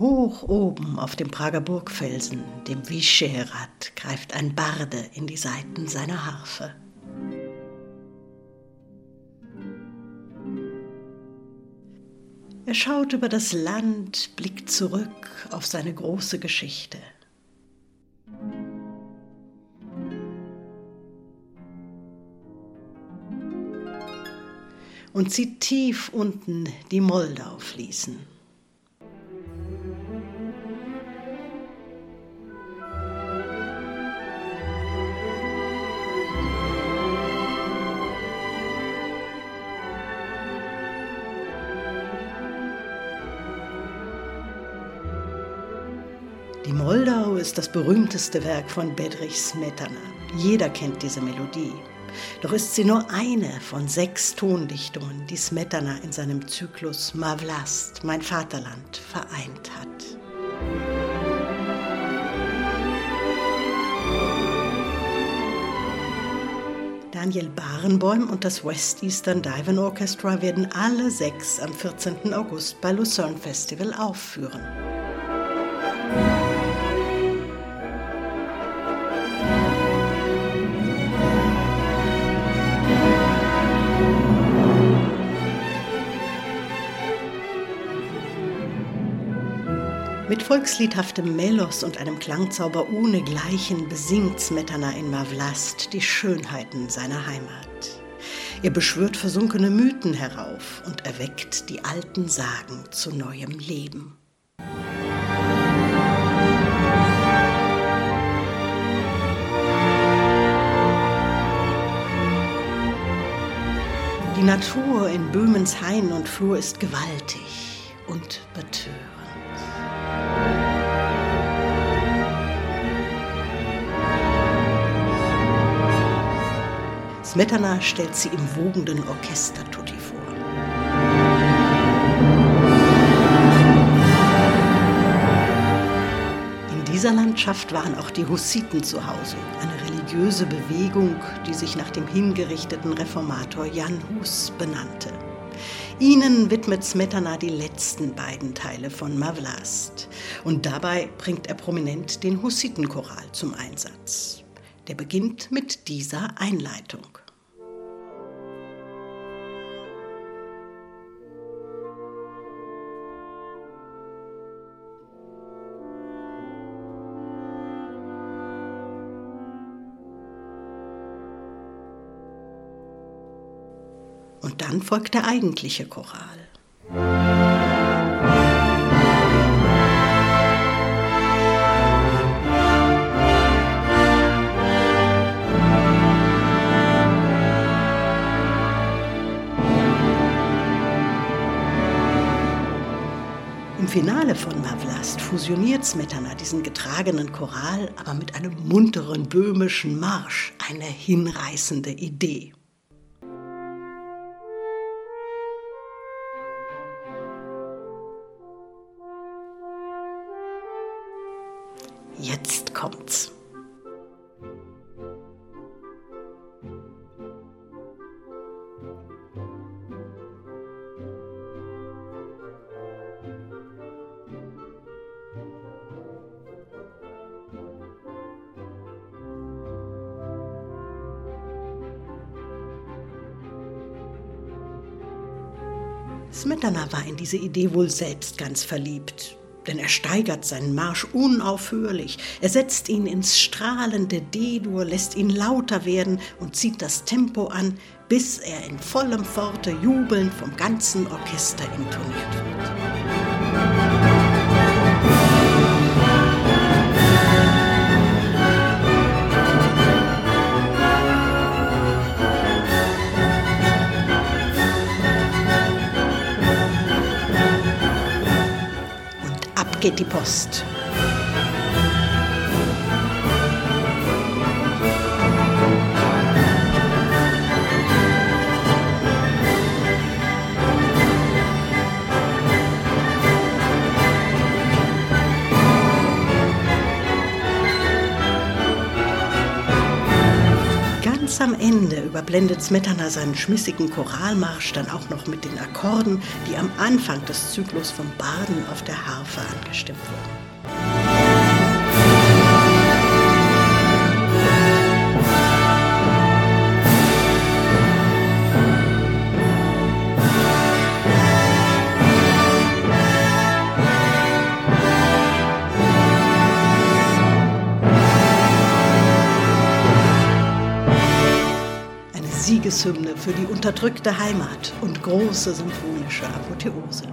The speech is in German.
Hoch oben auf dem Prager Burgfelsen, dem Vyšehrad, greift ein Barde in die Saiten seiner Harfe. Er schaut über das Land, blickt zurück auf seine große Geschichte. Und sieht tief unten die Moldau fließen. Die Moldau ist das berühmteste Werk von Bedrich Smetana. Jeder kennt diese Melodie. Doch ist sie nur eine von sechs Tondichtungen, die Smetana in seinem Zyklus Mavlast, mein Vaterland, vereint hat. Daniel Barenboim und das West Eastern Divan Orchestra werden alle sechs am 14. August bei Lucerne Festival aufführen. Mit volksliedhaftem Melos und einem Klangzauber ohnegleichen besingt Smetana in Mavlast die Schönheiten seiner Heimat. Er beschwört versunkene Mythen herauf und erweckt die alten Sagen zu neuem Leben. Die Natur in Böhmens Hain und Flur ist gewaltig und betörend. Smetana stellt sie im wogenden Orchester-Tutti vor. In dieser Landschaft waren auch die Hussiten zu Hause, eine religiöse Bewegung, die sich nach dem hingerichteten Reformator Jan Hus benannte. Ihnen widmet Smetana die letzten beiden Teile von Mavlast. Und dabei bringt er prominent den Hussitenchoral zum Einsatz. Der beginnt mit dieser Einleitung. Und dann folgt der eigentliche Choral. Im Finale von Mavlast fusioniert Smetana diesen getragenen Choral aber mit einem munteren böhmischen Marsch, eine hinreißende Idee. Jetzt kommt's. Smetana war in diese Idee wohl selbst ganz verliebt denn er steigert seinen Marsch unaufhörlich. Er setzt ihn ins strahlende D-Dur, lässt ihn lauter werden und zieht das Tempo an, bis er in vollem Forte jubelnd vom ganzen Orchester intoniert wird. Geht die Post. Ganz am Ende Ende überblendet Smetana seinen schmissigen Choralmarsch dann auch noch mit den Akkorden, die am Anfang des Zyklus von Baden auf der Harfe angestimmt wurden. Siegeshymne für die unterdrückte Heimat und große symphonische Apotheose.